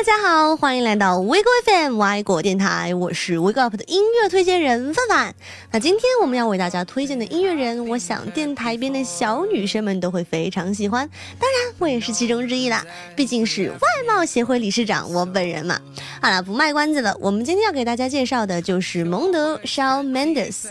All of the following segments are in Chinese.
大家好，欢迎来到 Wake FM 外国电台，我是 Wake Up 的音乐推荐人范范。那今天我们要为大家推荐的音乐人，我想电台边的小女生们都会非常喜欢，当然我也是其中之一啦，毕竟是外貌协会理事长我本人嘛。好了，不卖关子了，我们今天要给大家介绍的就是蒙德 Shawn Mendes。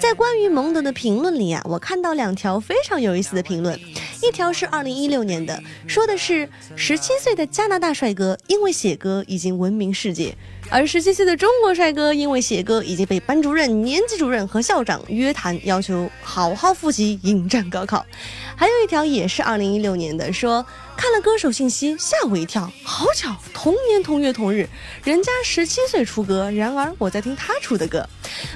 在关于蒙德的评论里啊，我看到两条非常有意思的评论，一条是二零一六年的，说的是十七岁的加拿大帅哥因为写歌已经闻名世界，而十七岁的中国帅哥因为写歌已经被班主任、年级主任和校长约谈，要求好好复习，迎战高考。还有一条也是二零一六年的，说看了歌手信息吓我一跳，好巧，同年同月同日，人家十七岁出歌，然而我在听他出的歌。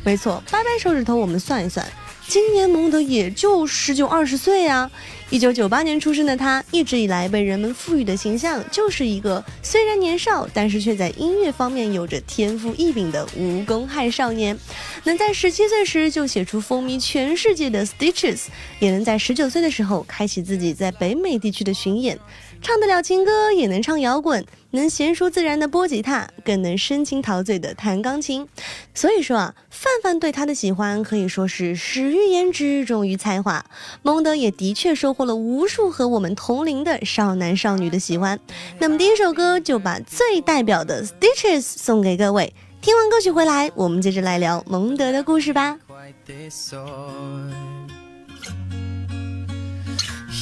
没错，掰掰手指头，我们算一算。今年蒙德也就十九二十岁啊！一九九八年出生的他，一直以来被人们赋予的形象就是一个虽然年少，但是却在音乐方面有着天赋异禀的无公害少年。能在十七岁时就写出风靡全世界的《Stitches》，也能在十九岁的时候开启自己在北美地区的巡演。唱得了情歌，也能唱摇滚，能娴熟自然的拨吉他，更能深情陶醉的弹钢琴。所以说啊，范范对他的喜欢可以说是始于颜值，终于才华。蒙德也的确收获了无数和我们同龄的少男少女的喜欢。那么第一首歌就把最代表的《Stitches》送给各位。听完歌曲回来，我们接着来聊蒙德的故事吧。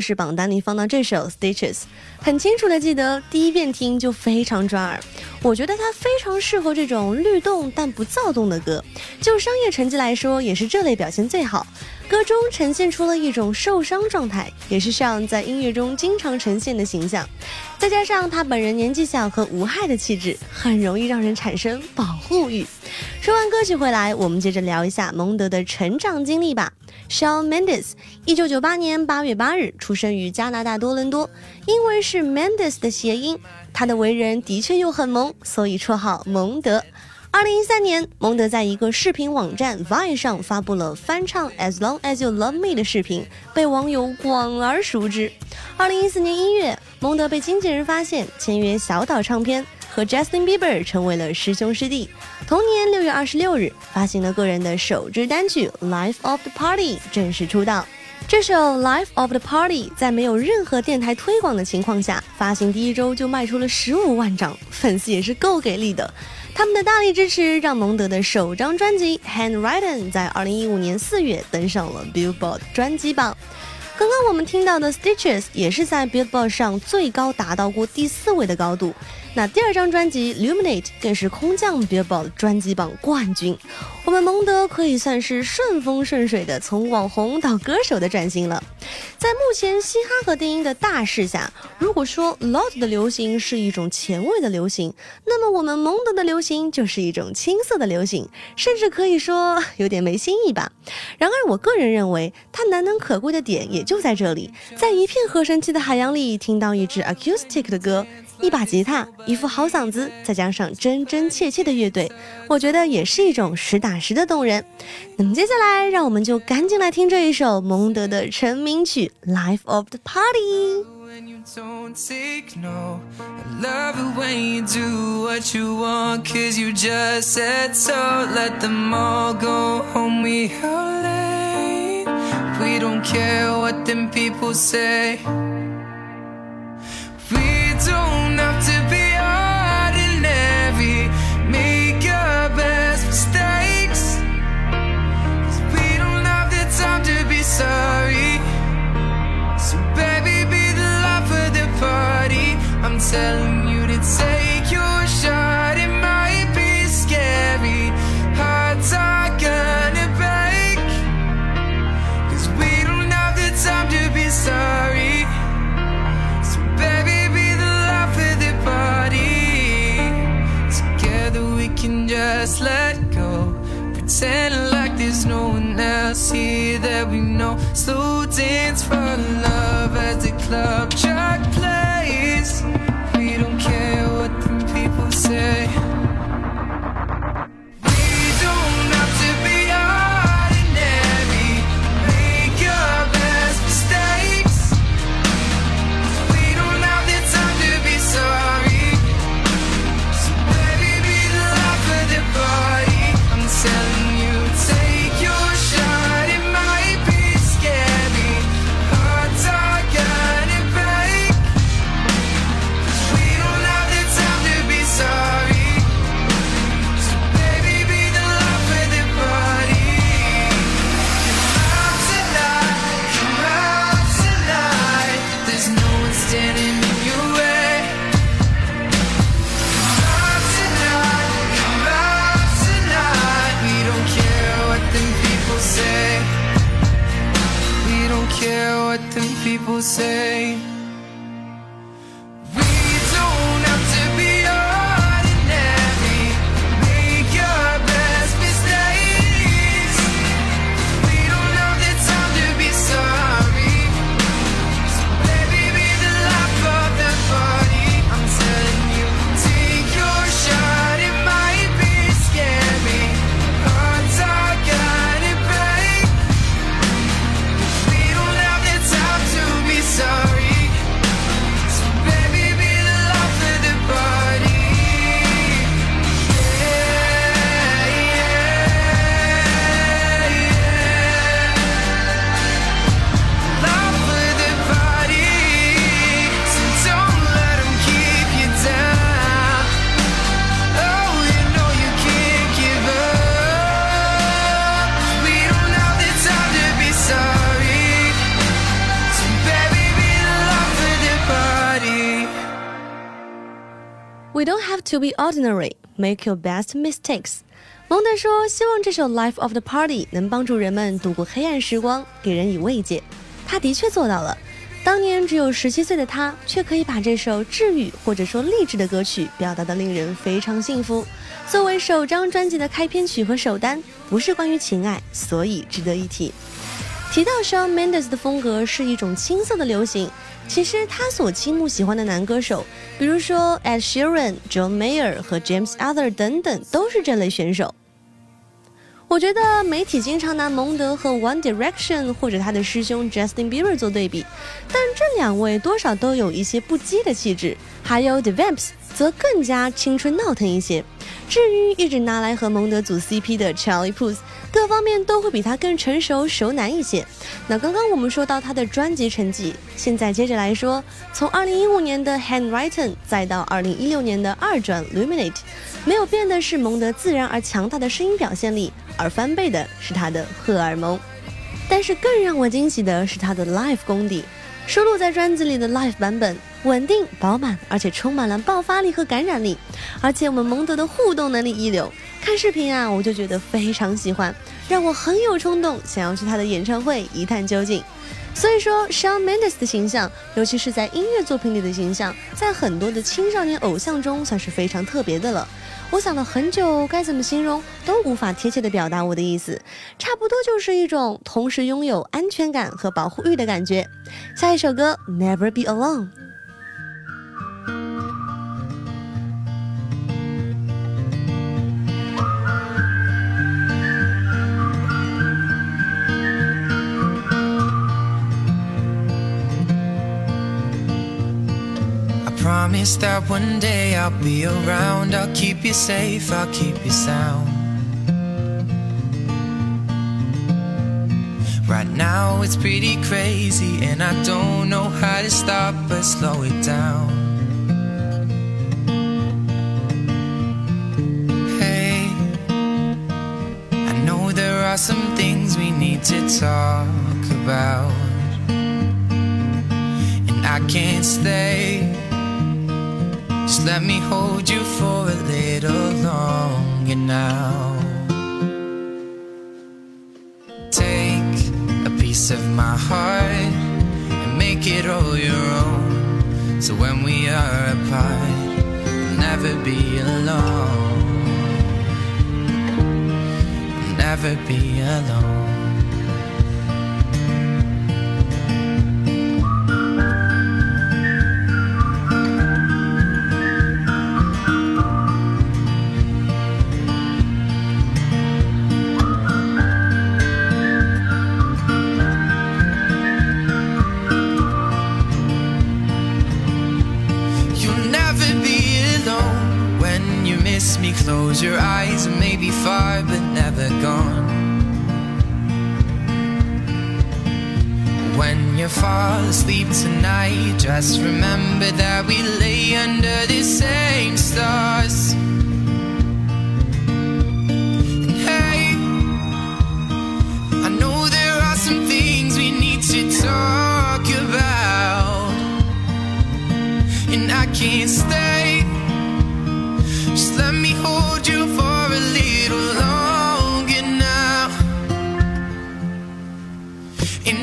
是榜单里放到这首《Stitches》，很清楚的记得第一遍听就非常抓耳。我觉得它非常适合这种律动但不躁动的歌，就商业成绩来说也是这类表现最好。歌中呈现出了一种受伤状态，也是上在音乐中经常呈现的形象。再加上他本人年纪小和无害的气质，很容易让人产生保护欲。说完歌曲回来，我们接着聊一下蒙德的成长经历吧。Shawn Mendes，一九九八年八月八日出生于加拿大多伦多，因为是 Mendes 的谐音，他的为人的确又很萌，所以绰号蒙德。二零一三年，蒙德在一个视频网站 Vine 上发布了翻唱《As Long As You Love Me》的视频，被网友广而熟知。二零一四年一月，蒙德被经纪人发现，签约小岛唱片，和 Justin Bieber 成为了师兄师弟。同年六月二十六日，发行了个人的首支单曲《Life of the Party》，正式出道。这首《Life of the Party》在没有任何电台推广的情况下，发行第一周就卖出了十五万张，粉丝也是够给力的。他们的大力支持让蒙德的首张专辑《Handwritten》在二零一五年四月登上了 Billboard 专辑榜。刚刚我们听到的《Stitches》也是在 Billboard 上最高达到过第四位的高度。那第二张专辑《Luminate》更是空降 Billboard 专辑榜冠军。我们蒙德可以算是顺风顺水的从网红到歌手的转型了。在目前嘻哈和电音的大势下，如果说 Loud 的流行是一种前卫的流行，那么我们蒙德的流行就是一种青涩的流行，甚至可以说有点没新意吧。然而，我个人认为它难能可贵的点也就在这里，在一片合成器的海洋里听到一支 acoustic 的歌。一把吉他，一副好嗓子，再加上真真切切的乐队，我觉得也是一种实打实的动人。那么接下来，让我们就赶紧来听这一首蒙德的成名曲《Life of the Party》。don't scenes from love at the club. Say. To be ordinary. Make your best mistakes. 蒙德说：“希望这首《Life of the Party》能帮助人们度过黑暗时光，给人以慰藉。”他的确做到了。当年只有十七岁的他，却可以把这首治愈或者说励志的歌曲表达得令人非常幸福。作为首张专辑的开篇曲和首单，不是关于情爱，所以值得一提。提到 Shawn Mendes 的风格是一种青涩的流行，其实他所倾慕喜欢的男歌手，比如说 Ed Sheeran、John Mayer 和 James Arthur 等等，都是这类选手。我觉得媒体经常拿蒙德和 One Direction 或者他的师兄 Justin Bieber 做对比，但这两位多少都有一些不羁的气质，还有 The Vamps 则更加青春闹腾一些。至于一直拿来和蒙德组 CP 的 Charlie Puth，各方面都会比他更成熟熟男一些。那刚刚我们说到他的专辑成绩，现在接着来说，从2015年的 Handwritten 再到2016年的二转 Luminate，没有变的是蒙德自然而强大的声音表现力。而翻倍的是他的荷尔蒙，但是更让我惊喜的是他的 live 功底。收录在专辑里的 live 版本稳定饱满，而且充满了爆发力和感染力。而且我们蒙德的互动能力一流，看视频啊，我就觉得非常喜欢，让我很有冲动想要去他的演唱会一探究竟。所以说，Shawn Mendes 的形象，尤其是在音乐作品里的形象，在很多的青少年偶像中算是非常特别的了。我想了很久，该怎么形容都无法贴切的表达我的意思，差不多就是一种同时拥有安全感和保护欲的感觉。下一首歌《Never Be Alone》。Promise that one day I'll be around. I'll keep you safe, I'll keep you sound. Right now it's pretty crazy, and I don't know how to stop but slow it down. Hey, I know there are some things we need to talk about, and I can't stay. Just let me hold you for a little longer now. Take a piece of my heart and make it all your own. So when we are apart, we'll never be alone. We'll never be alone. Close your eyes and maybe far but never gone. When you fall asleep tonight, just remember that we lay under the same stars.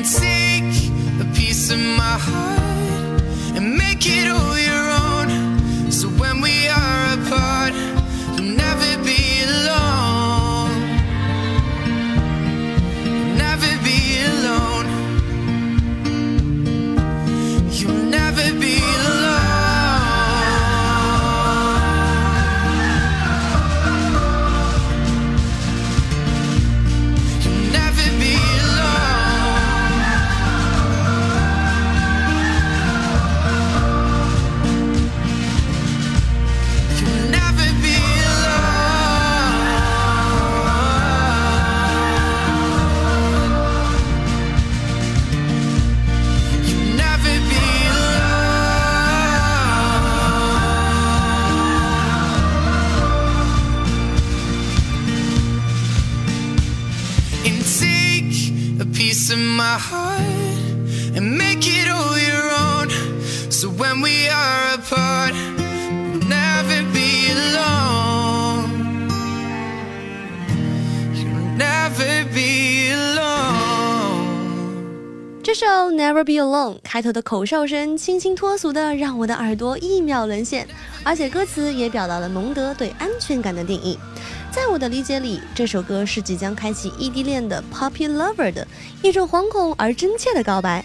Take a piece of my heart And make it all Be Alone》开头的口哨声清新脱俗的，让我的耳朵一秒沦陷，而且歌词也表达了蒙德对安全感的定义。在我的理解里，这首歌是即将开启异地恋的 Puppy Lover 的一种惶恐而真切的告白。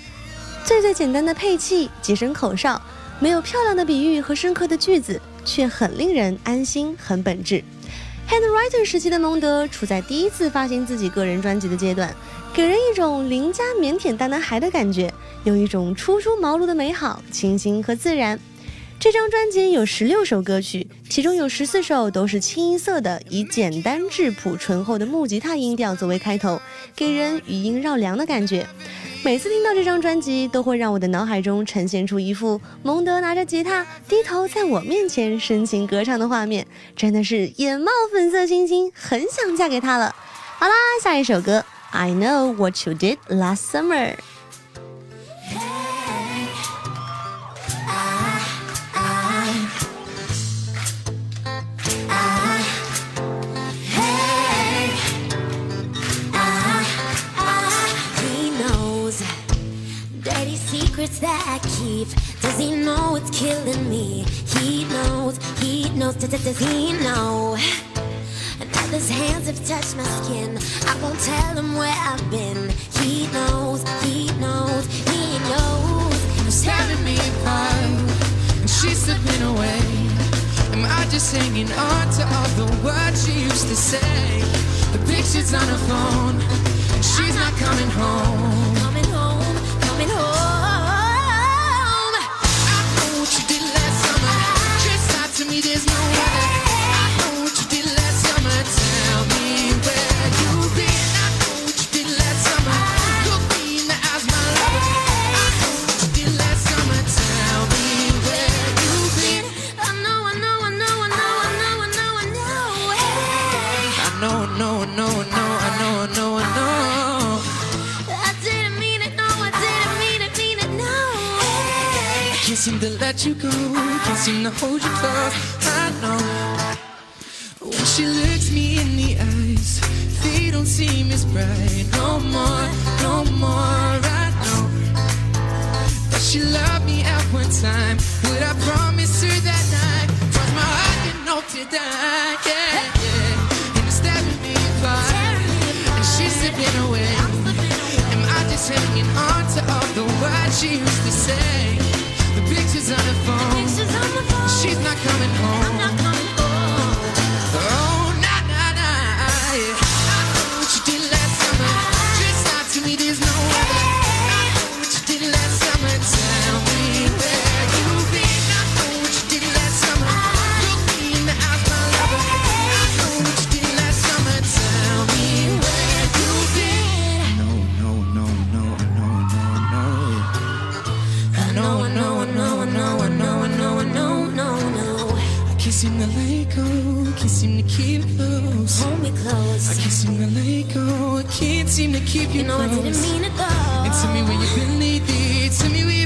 最最简单的配器，几声口哨，没有漂亮的比喻和深刻的句子，却很令人安心，很本质。Handwriter 时期的蒙德处在第一次发行自己个人专辑的阶段，给人一种邻家腼腆大男孩的感觉，有一种初出茅庐的美好、清新和自然。这张专辑有十六首歌曲，其中有十四首都是清一色的，以简单质朴、醇厚的木吉他音调作为开头，给人余音绕梁的感觉。每次听到这张专辑，都会让我的脑海中呈现出一幅蒙德拿着吉他低头在我面前深情歌唱的画面，真的是眼冒粉色星星，很想嫁给他了。好啦，下一首歌，I know what you did last summer。That I keep. Does he know it's killing me? He knows, he knows, does, does he know? And his hands have touched my skin. I won't tell him where I've been. He knows, he knows, he knows. He's tearing me apart, and she's slipping away. Am I just hanging on to all the words she used to say? The pictures on her phone, she's not coming home. Coming home, coming home. Seem to let you go, can't seem to hold you close. Know when she looks me in the eyes, they don't seem as bright. No more, no more. I know that she loved me at one time. Would I promise her that night? Cross my heart and hope to die. Yeah, yeah. And it's stabbing me apart, and she's slipping away. Am I just hanging on to all the words she used to say? The pictures on the phone. Pictures on the phone. She's not coming home. I'm not coming home. Oh, nah, nah, nah. Yeah. I can't seem to let go. Can't seem to keep close. Hold me close. I can't seem to let go. I can't seem to keep you, You know I didn't mean it though. And tell me where you've been lately. Tell me where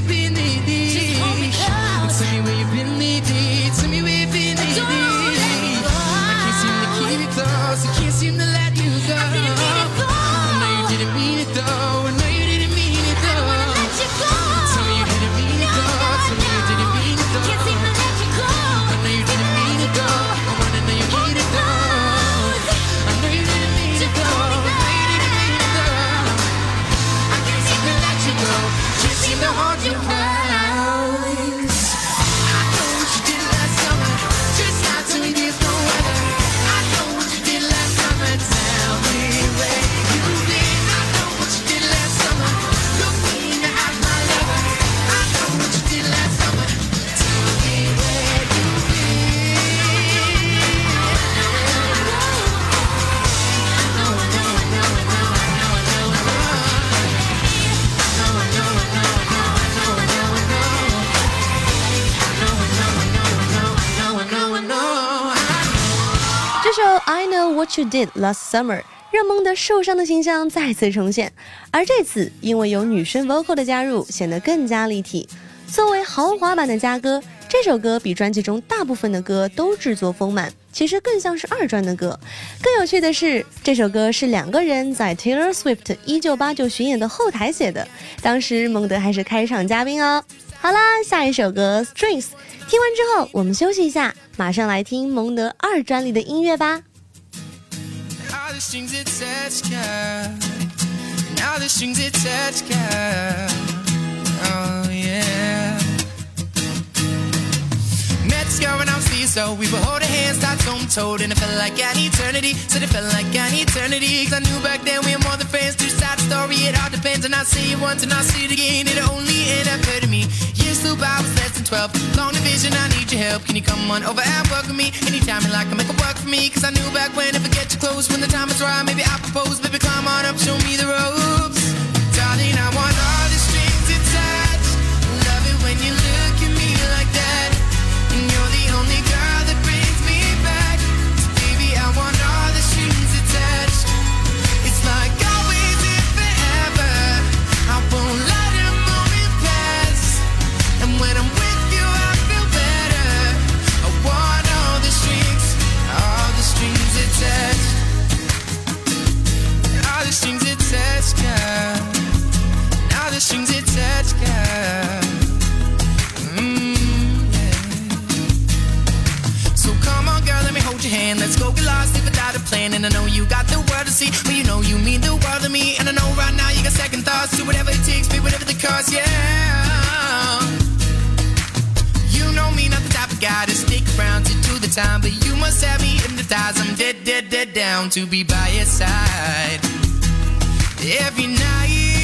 Did Last Summer》让蒙德受伤的形象再次重现，而这次因为有女生 vocal 的加入，显得更加立体。作为豪华版的嘉哥，这首歌比专辑中大部分的歌都制作丰满，其实更像是二专的歌。更有趣的是，这首歌是两个人在 Taylor Swift 一九八九巡演的后台写的，当时蒙德还是开场嘉宾哦。好啦，下一首歌 Strings，听完之后我们休息一下，马上来听蒙德二专里的音乐吧。The strings attached, girl. All the strings attached, girl. Oh, yeah. Girl when I was so we would hold hands, tied toe to toe, and it felt like an eternity. Said it felt like an eternity. Cause I knew back then we were more than friends. Two side story, it all depends. And I see it once and I see it again. It only end up hurting me. Years flew by, I was less than 12. Long division, I need your help. Can you come on over and work with me? Anytime you like, I make it work for me. Cause I knew back when if I get you close, when the time is right, maybe I'll propose. Baby, come on up, show me the ropes. Darling, I want all see, but you know you mean the world to me. And I know right now you got second thoughts. Do whatever it takes, be whatever the cost, yeah. You know me, not the type of guy to stick around to do the time, but you must have me hypnotized. I'm dead, dead, dead down to be by your side every night.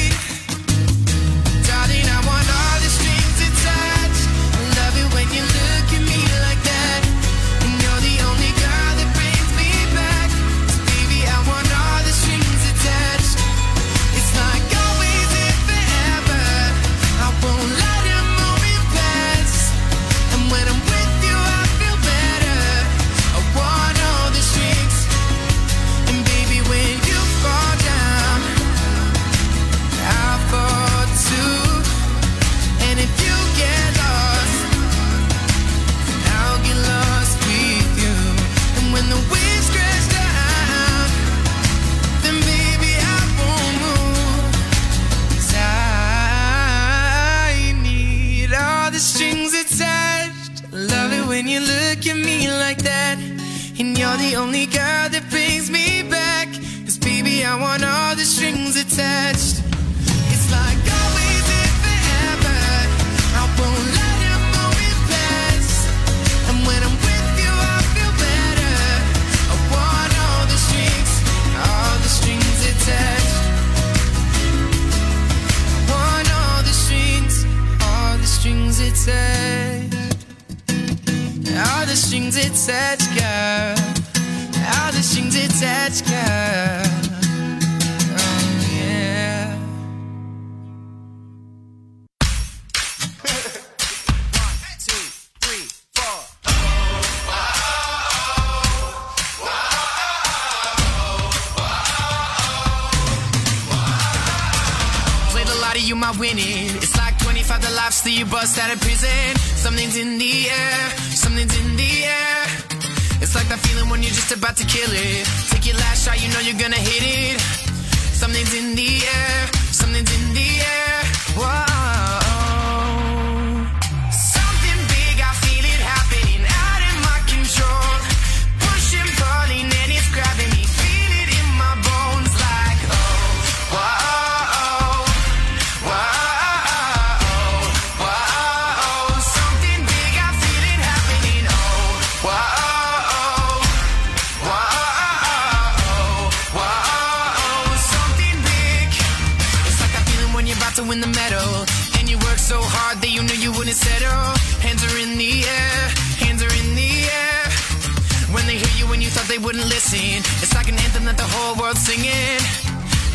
It's like an anthem that the whole world's singing.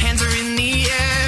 Hands are in the air,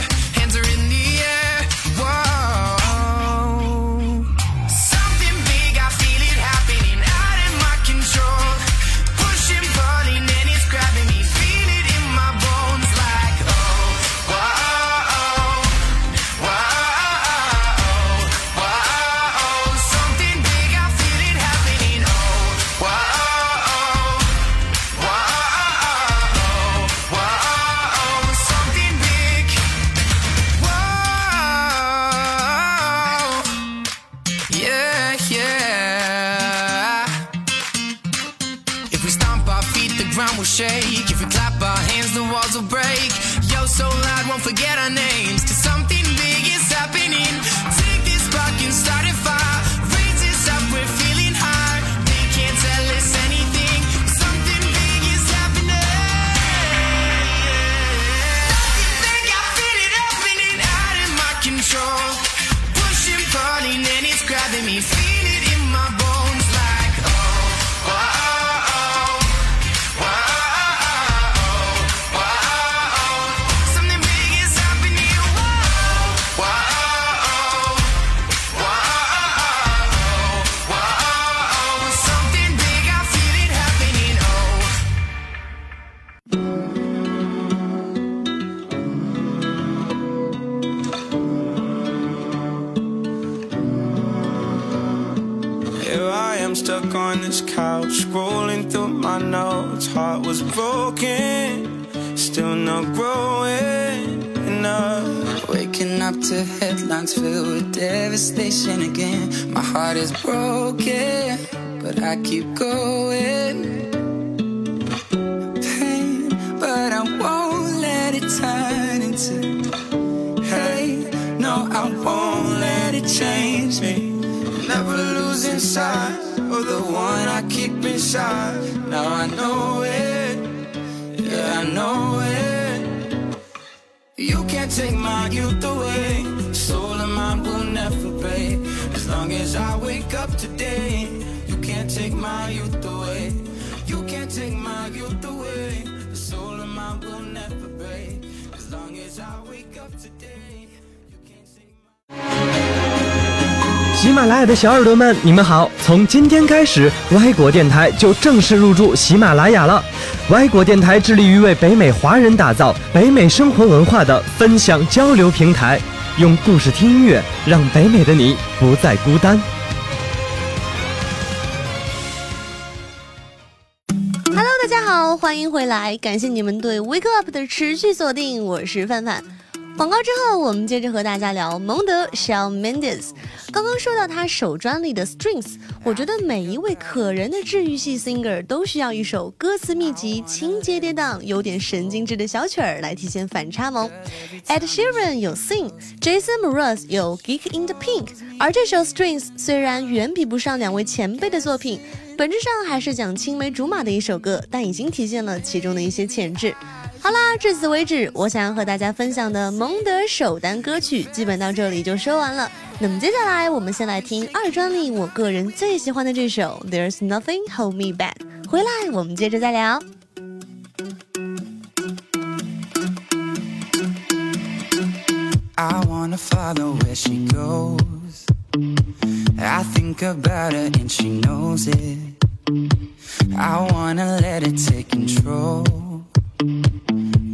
filled with devastation again. My heart is broken, but I keep going. Pain, but I won't let it turn into hate. No, I won't let it change me. Never losing sight of the one I keep inside. Now I know it, yeah, I know it. You can't take my youth away. Mine will never break. As long as I wake up today, you can't take my youth away. You can't take my youth away. The soul of mine will never break. As long as I wake up today, you can't take my 喜马拉雅的小耳朵们，你们好！从今天开始，歪果电台就正式入驻喜马拉雅了。歪果电台致力于为北美华人打造北美生活文化的分享交流平台，用故事听音乐，让北美的你不再孤单。Hello，大家好，欢迎回来，感谢你们对 Wake Up 的持续锁定，我是范范。广告之后，我们接着和大家聊蒙德 Shawn Mendes。刚刚说到他首专利的 Strings，我觉得每一位可人的治愈系 singer 都需要一首歌词密集、情节跌宕、有点神经质的小曲儿来体现反差萌。Ed Sheeran 有 Sing，Jason Mraz 有 Geek in the Pink，而这首 Strings 虽然远比不上两位前辈的作品。本质上还是讲青梅竹马的一首歌，但已经体现了其中的一些潜质。好啦，至此为止，我想要和大家分享的蒙德首单歌曲，基本到这里就说完了。那么接下来，我们先来听二专利我个人最喜欢的这首《There's Nothing Hold Me Back》。回来我们接着再聊。I wanna follow where she goes. I think about her and she knows it. I wanna let her take control.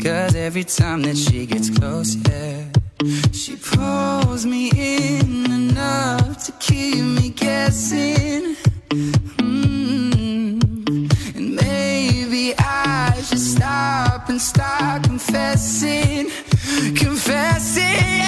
Cause every time that she gets close, yeah, she pulls me in enough to keep me guessing. Mm. And maybe I should stop and start confessing, confessing.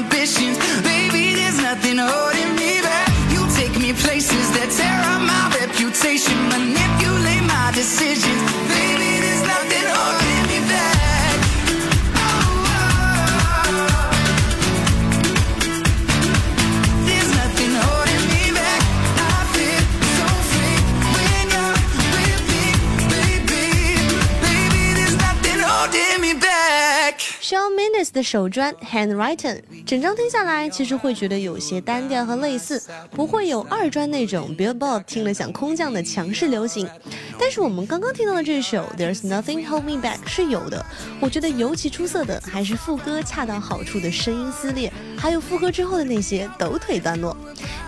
my inhibitions. Baby, there's nothing holding me back. You take me places that tear up my reputation. Manipulate my decisions. Baby, there's nothing holding me back. Oh, oh, oh. There's nothing holding me back. I feel so free when you're with me, baby. Baby, there's nothing holding me back. Shawn Mendes 的首专《Handwritten》， 整张听下来，其实会觉得有些单调和类似，不会有二专那种 Billboard 听了想空降的强势流行。但是我们刚刚听到的这首《There's Nothing Hold Me Back》是有的，我觉得尤其出色的还是副歌恰到好处的声音撕裂，还有副歌之后的那些抖腿段落。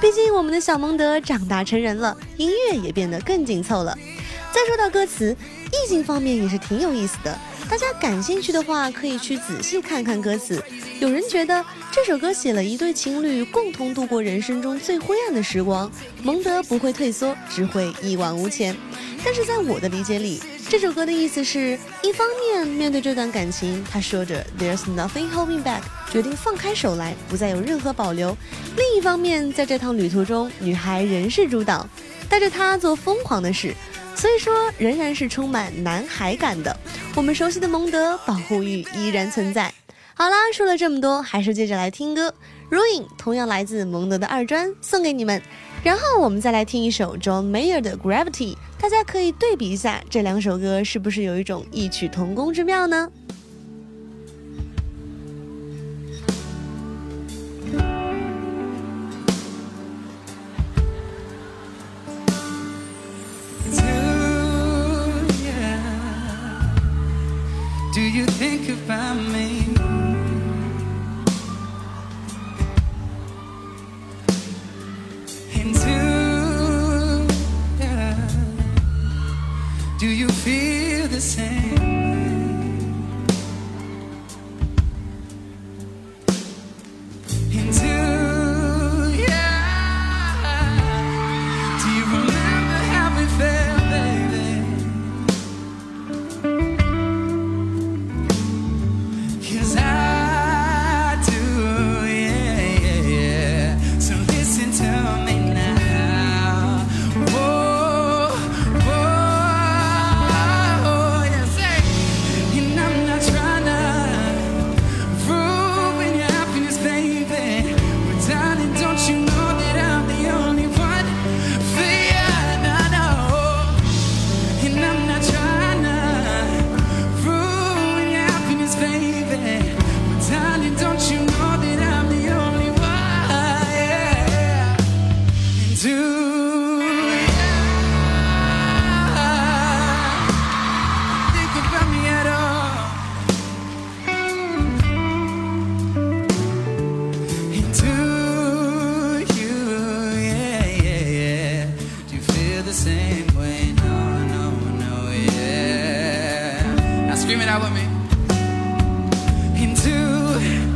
毕竟我们的小蒙德长大成人了，音乐也变得更紧凑了。再说到歌词，意境方面也是挺有意思的。大家感兴趣的话，可以去仔细看看歌词。有人觉得这首歌写了一对情侣共同度过人生中最灰暗的时光，蒙德不会退缩，只会一往无前。但是在我的理解里，这首歌的意思是一方面面对这段感情，他说着 There's nothing holding back，决定放开手来，不再有任何保留；另一方面，在这趟旅途中，女孩仍是主导，带着他做疯狂的事。所以说，仍然是充满男孩感的。我们熟悉的蒙德保护欲依然存在。好啦，说了这么多，还是接着来听歌。《Ruin》同样来自蒙德的二专，送给你们。然后我们再来听一首 John Mayer 的《Gravity》，大家可以对比一下这两首歌是不是有一种异曲同工之妙呢？Think about me? into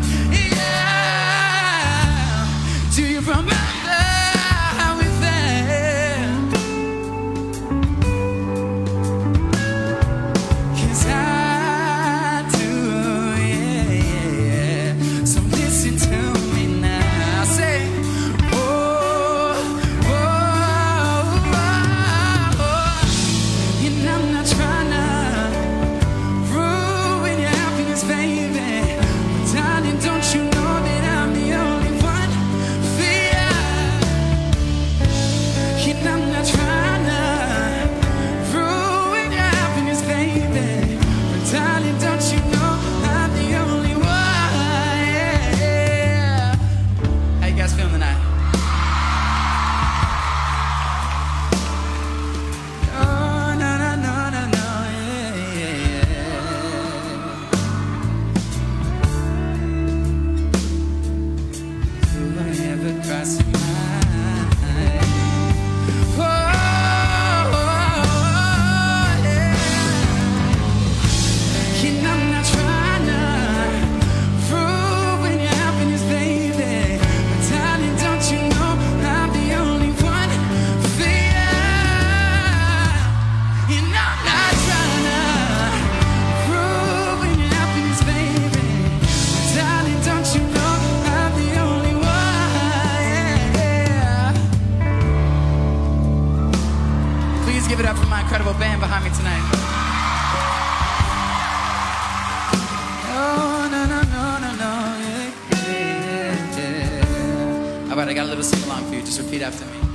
repeat after me.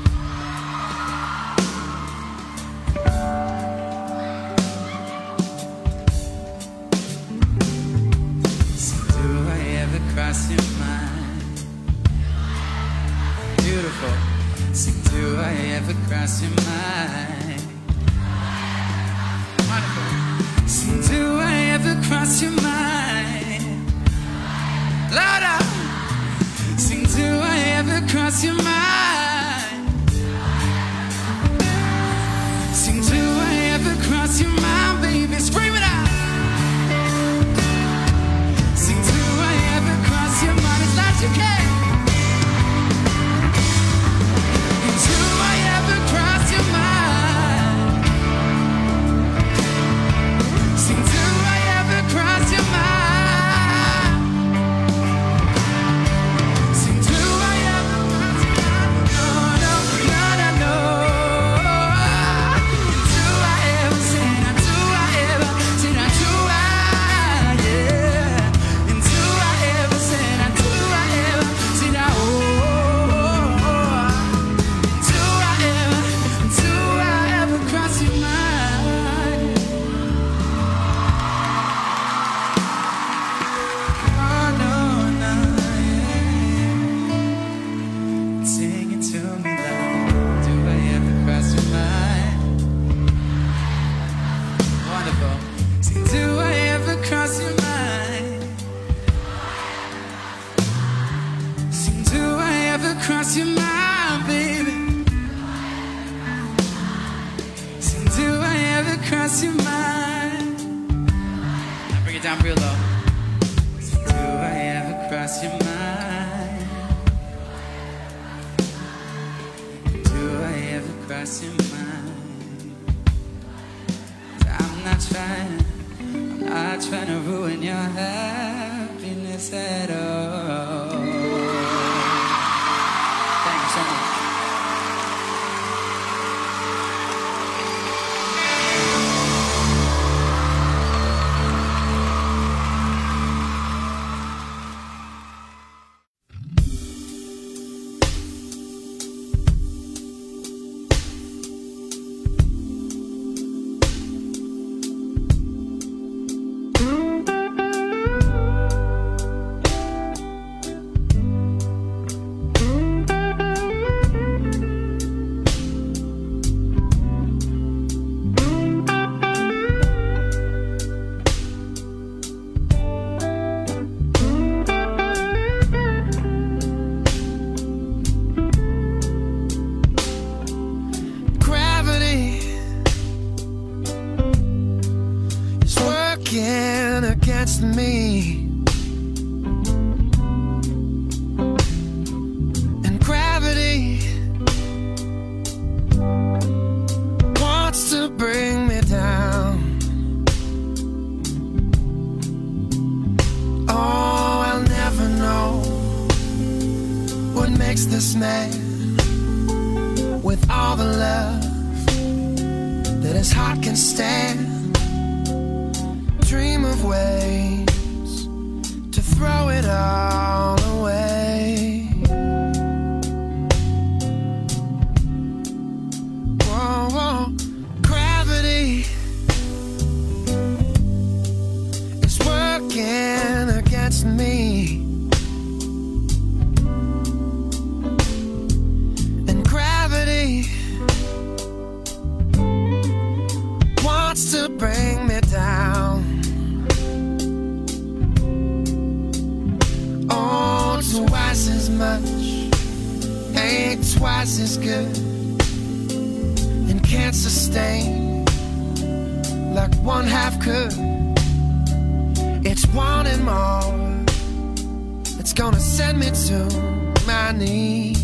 this man with all the love that his heart can stand. Dream of ways to throw it all. twice as good and can't sustain like one half could. It's wanting more, it's gonna send me to my knees.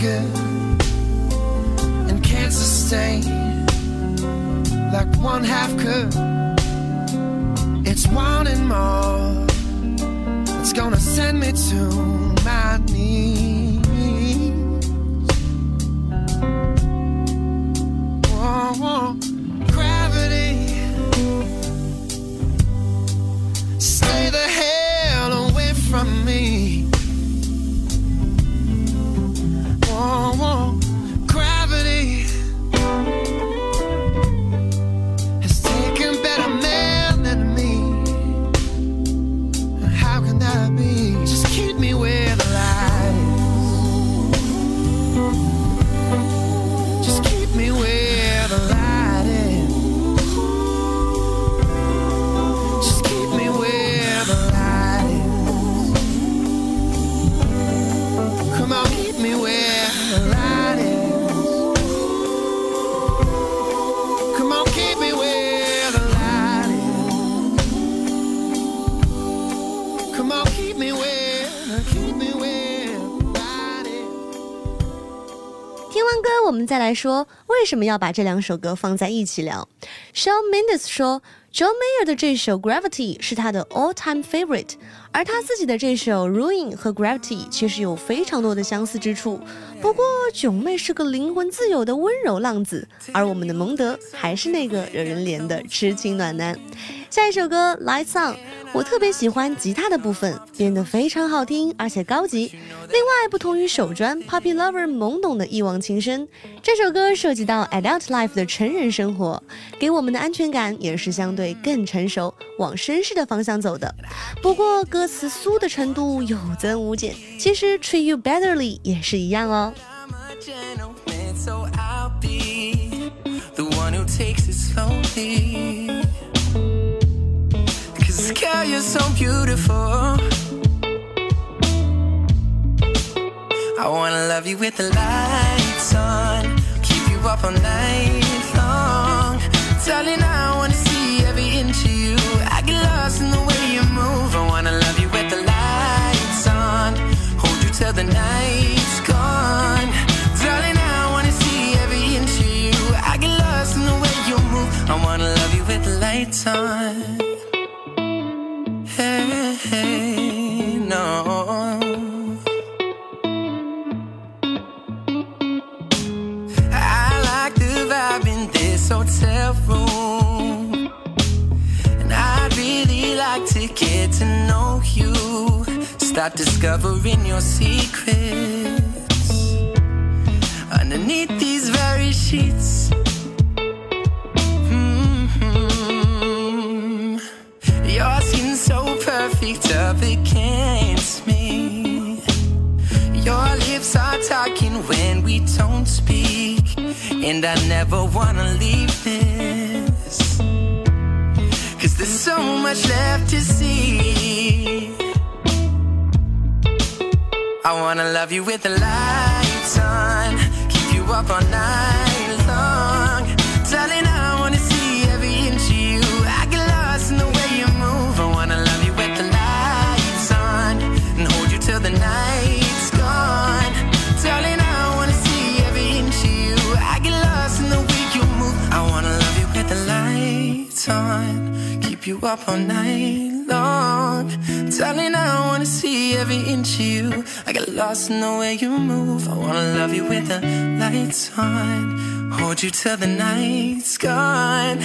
Good and can't sustain like one half could. It's wanting more. It's gonna send me to my knees. Whoa, whoa. 说为什么要把这两首歌放在一起聊。Shawn Mendes 说，John Mayer 的这首《Gravity》是他的 all-time favorite，而他自己的这首《Ruin》和《Gravity》其实有非常多的相似之处。不过，囧妹是个灵魂自由的温柔浪子，而我们的蒙德还是那个惹人怜的痴情暖男。下一首歌《Lights On》，我特别喜欢吉他的部分，编得非常好听，而且高级。另外，不同于手专《Puppy Lover》懵懂的一往情深，这首歌涉及到 adult life 的成人生活，给我们的安全感也是相对更成熟，往绅士的方向走的。不过，歌词酥的程度有增无减，其实《Treat You Betterly》也是一样哦。I wanna love you with the lights on, keep you up all night long. Darling, I wanna see every inch of you. I get lost in the way you move. I wanna love you with the lights on, hold you till the night's gone. Darling, I wanna see every inch of you. I get lost in the way you move. I wanna love you with the lights on. Hey, hey, no. Hotel room. And I'd really like to get to know you. Start discovering your secrets. Underneath these very sheets. Mhm. Your skin's so perfect against me. Your lips are talking when we don't speak. And I never wanna leave this. Cause there's so much left to see. I wanna love you with the lights on. Keep you up all night Keep you up all night long. Darling, I wanna see every inch of you. I get lost in the way you move. I wanna love you with the lights on. Hold you till the night's gone.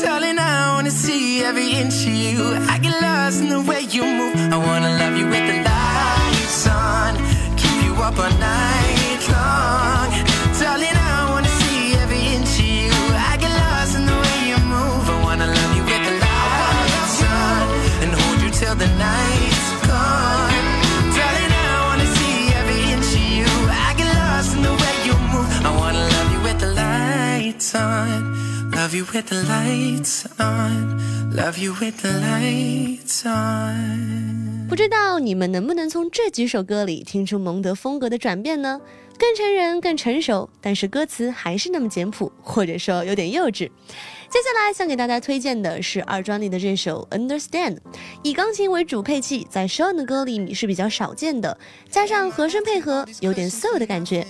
Darling, I wanna see every inch of you. I get lost in the way you move. I wanna love you with the lights on. Keep you up all night long. time Love You With The Lights On，Love You With The Lights On。不知道你们能不能从这几首歌里听出蒙德风格的转变呢？更成人、更成熟，但是歌词还是那么简朴，或者说有点幼稚。接下来想给大家推荐的是二专里的这首《Understand》，以钢琴为主配器，在 Shawn 的歌里你是比较少见的，加上和声配合，有点 Soul 的感觉。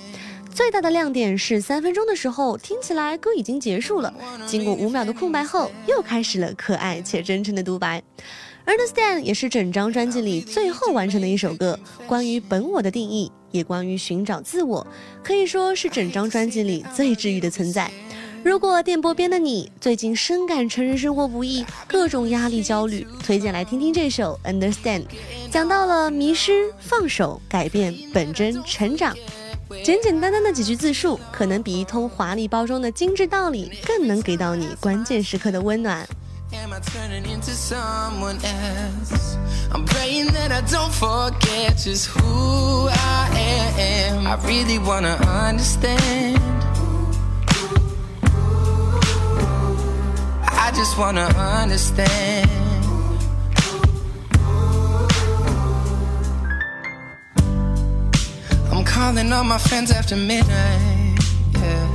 最大的亮点是三分钟的时候，听起来歌已经结束了，经过五秒的空白后，又开始了可爱且真诚的独白。Understand 也是整张专辑里最后完成的一首歌，关于本我的定义，也关于寻找自我，可以说是整张专辑里最治愈的存在。如果电波边的你最近深感成人生活不易，各种压力焦虑，推荐来听听这首 Understand，讲到了迷失、放手、改变、本真、成长。简简单单的几句自述，可能比一通华丽包装的精致道理更能给到你关键时刻的温暖。Am I turning into someone else? I'm praying that I don't forget just who I am. I really wanna understand. I just wanna understand. I'm calling all my friends after midnight. Yeah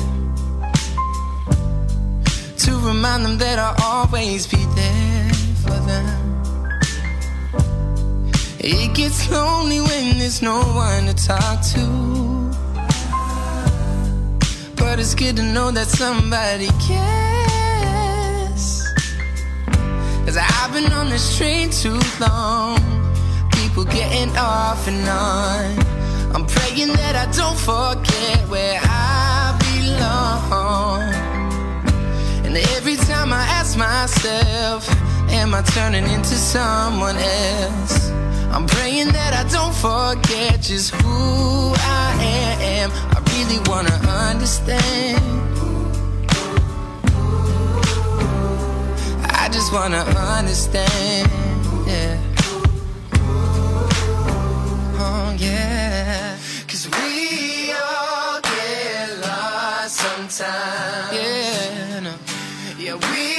to remind them that I'll always be there for them. It gets lonely when there's no one to talk to. But it's good to know that somebody cares. Cause I've been on this train too long. People getting off and on. I'm praying that I don't forget where I belong. And every time I ask myself, Am I turning into someone else? I'm praying that I don't forget just who I am. I really wanna understand. I just wanna understand. Yeah. Oh, yeah. that we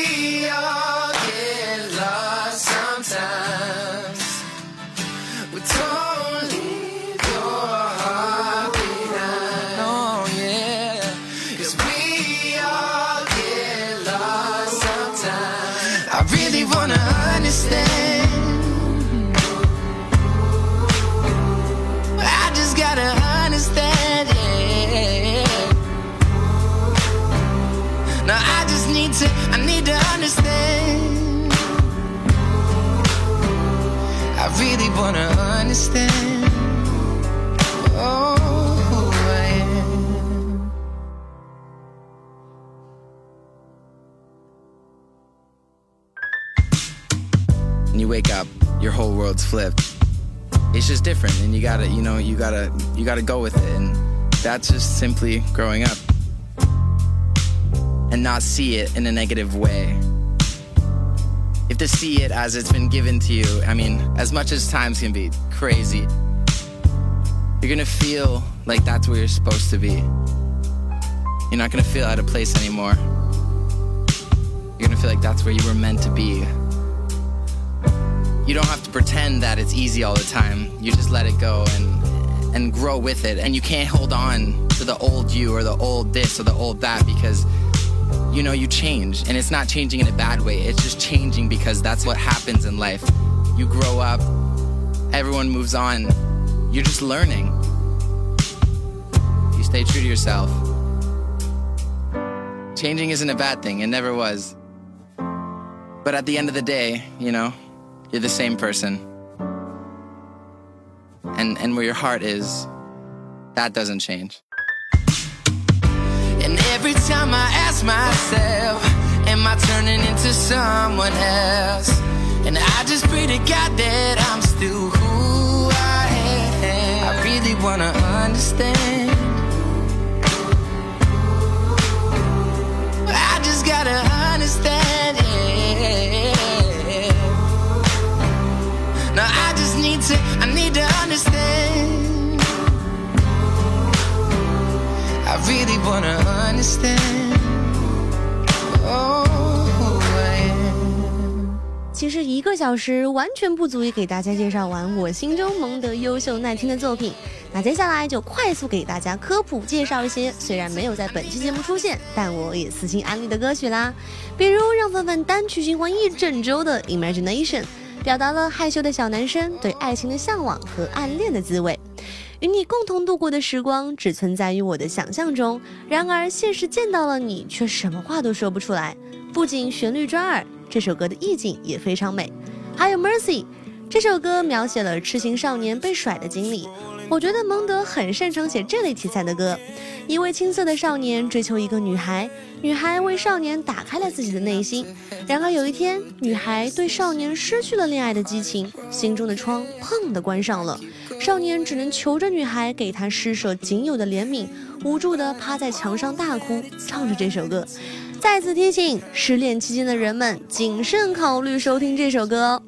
wake up, your whole world's flipped. It's just different, and you gotta, you know, you gotta, you gotta go with it, and that's just simply growing up, and not see it in a negative way. You have to see it as it's been given to you. I mean, as much as times can be crazy, you're gonna feel like that's where you're supposed to be. You're not gonna feel out of place anymore. You're gonna feel like that's where you were meant to be. You don't have to pretend that it's easy all the time. You just let it go and and grow with it. And you can't hold on to the old you or the old this or the old that because you know you change and it's not changing in a bad way. It's just changing because that's what happens in life. You grow up, everyone moves on. You're just learning. You stay true to yourself. Changing isn't a bad thing. It never was. But at the end of the day, you know, you're the same person. And and where your heart is, that doesn't change. And every time I ask myself, Am I turning into someone else? And I just pray to God that I'm still who I am. I really wanna understand. I just gotta understand, i need to understand. I really wanna understand. 其实一个小时完全不足以给大家介绍完我心中蒙德优秀耐听的作品那接下来就快速给大家科普介绍一些虽然没有在本期节目出现但我也私心安利的歌曲啦。比如让范范单曲循环一整周的 imagination 表达了害羞的小男生对爱情的向往和暗恋的滋味。与你共同度过的时光只存在于我的想象中，然而现实见到了你，却什么话都说不出来。不仅旋律抓耳。这首歌的意境也非常美，还有《Mercy》这首歌描写了痴情少年被甩的经历。我觉得蒙德很擅长写这类题材的歌。一位青涩的少年追求一个女孩，女孩为少年打开了自己的内心。然而有一天，女孩对少年失去了恋爱的激情，心中的窗砰的关上了。少年只能求着女孩给他施舍仅有的怜悯，无助地趴在墙上大哭，唱着这首歌。再次提醒失恋期间的人们谨慎考虑收听这首歌哦。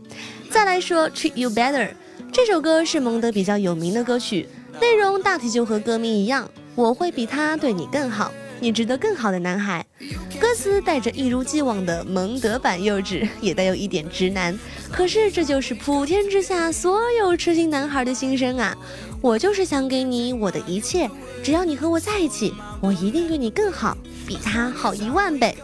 再来说《Treat You Better》，这首歌是蒙德比较有名的歌曲，内容大体就和歌名一样，我会比他对你更好，你值得更好的男孩。歌词带着一如既往的蒙德版幼稚，也带有一点直男，可是这就是普天之下所有痴心男孩的心声啊！我就是想给你我的一切，只要你和我在一起，我一定对你更好。比他好一万倍。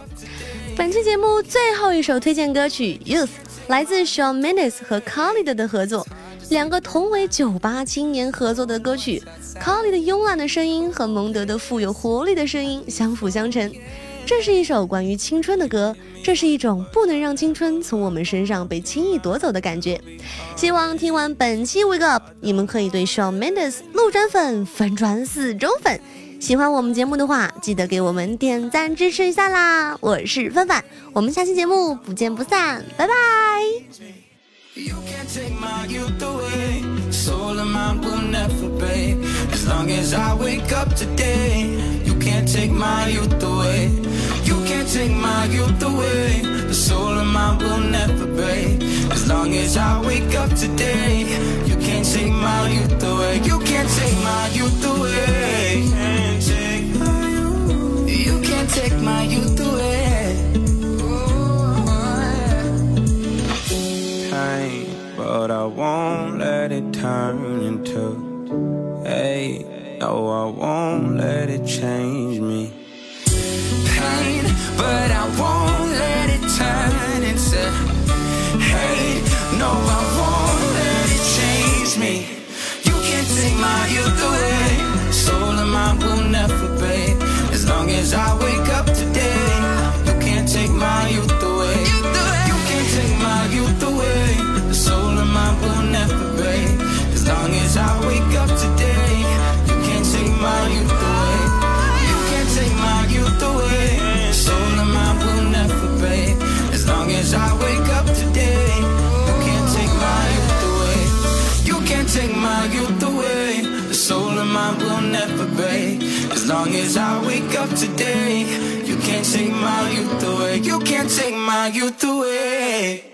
本期节目最后一首推荐歌曲《Youth》，来自 Shawn Mendes 和 Khalid 的合作，两个同为酒吧青年合作的歌曲。，Colly 的慵懒的声音和蒙德的富有活力的声音相辅相成，这是一首关于青春的歌，这是一种不能让青春从我们身上被轻易夺走的感觉。希望听完本期 Wake Up，你们可以对 Shawn Mendes 路转粉粉转死忠粉。喜欢我们节目的话，记得给我们点赞支持一下啦！我是范范，我们下期节目不见不散，拜拜。You can't take my youth away. Soul of mine will never fade. As long as I wake up today, you can't take my youth away. You can't take my youth away. The soul of mine will never fade. As long as I wake up today, you can't take my youth away. You can't take my youth away. No, I won't let it change me. Pain, but I won't let it turn into hate. No, I won't let it change me. You can't take my youth away. Soul of mine will never fade. As long as I wake long as I wake up today, you can't take my youth away. You can't take my youth away.